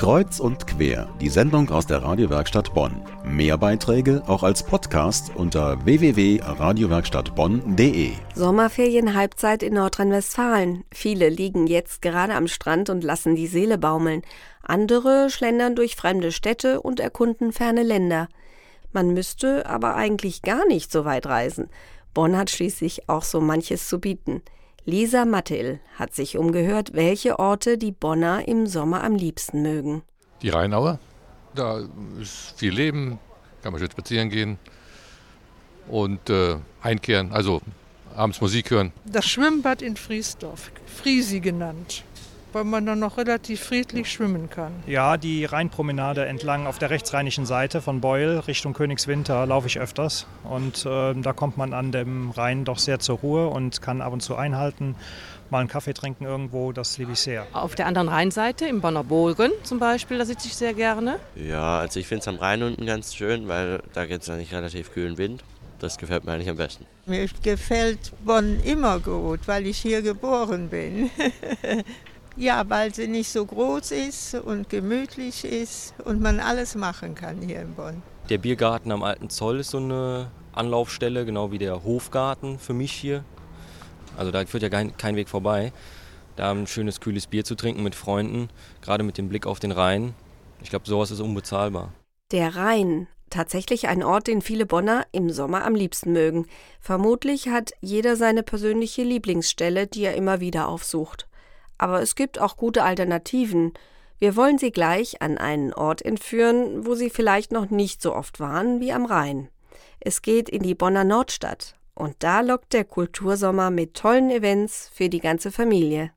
Kreuz und quer, die Sendung aus der Radiowerkstatt Bonn. Mehr Beiträge auch als Podcast unter www.radiowerkstattbonn.de. Sommerferien-Halbzeit in Nordrhein-Westfalen. Viele liegen jetzt gerade am Strand und lassen die Seele baumeln. Andere schlendern durch fremde Städte und erkunden ferne Länder. Man müsste aber eigentlich gar nicht so weit reisen. Bonn hat schließlich auch so manches zu bieten. Lisa Mattil hat sich umgehört, welche Orte die Bonner im Sommer am liebsten mögen. Die Rheinaue, da ist viel Leben, kann man schön spazieren gehen und äh, einkehren, also abends Musik hören. Das Schwimmbad in Friesdorf, Friesi genannt weil man dann noch relativ friedlich schwimmen kann. Ja, die Rheinpromenade entlang auf der rechtsrheinischen Seite von Beul Richtung Königswinter laufe ich öfters. Und äh, da kommt man an dem Rhein doch sehr zur Ruhe und kann ab und zu einhalten. Mal einen Kaffee trinken irgendwo, das liebe ich sehr. Auf der anderen Rheinseite, im Bonner Bogen zum Beispiel, da sitze ich sehr gerne. Ja, also ich finde es am Rhein unten ganz schön, weil da gibt es eigentlich relativ kühlen Wind. Das gefällt mir eigentlich am besten. Mir gefällt Bonn immer gut, weil ich hier geboren bin. Ja, weil sie nicht so groß ist und gemütlich ist und man alles machen kann hier in Bonn. Der Biergarten am Alten Zoll ist so eine Anlaufstelle, genau wie der Hofgarten für mich hier. Also da führt ja kein, kein Weg vorbei. Da ein schönes, kühles Bier zu trinken mit Freunden, gerade mit dem Blick auf den Rhein. Ich glaube, sowas ist unbezahlbar. Der Rhein, tatsächlich ein Ort, den viele Bonner im Sommer am liebsten mögen. Vermutlich hat jeder seine persönliche Lieblingsstelle, die er immer wieder aufsucht. Aber es gibt auch gute Alternativen. Wir wollen Sie gleich an einen Ort entführen, wo Sie vielleicht noch nicht so oft waren wie am Rhein. Es geht in die Bonner Nordstadt. Und da lockt der Kultursommer mit tollen Events für die ganze Familie.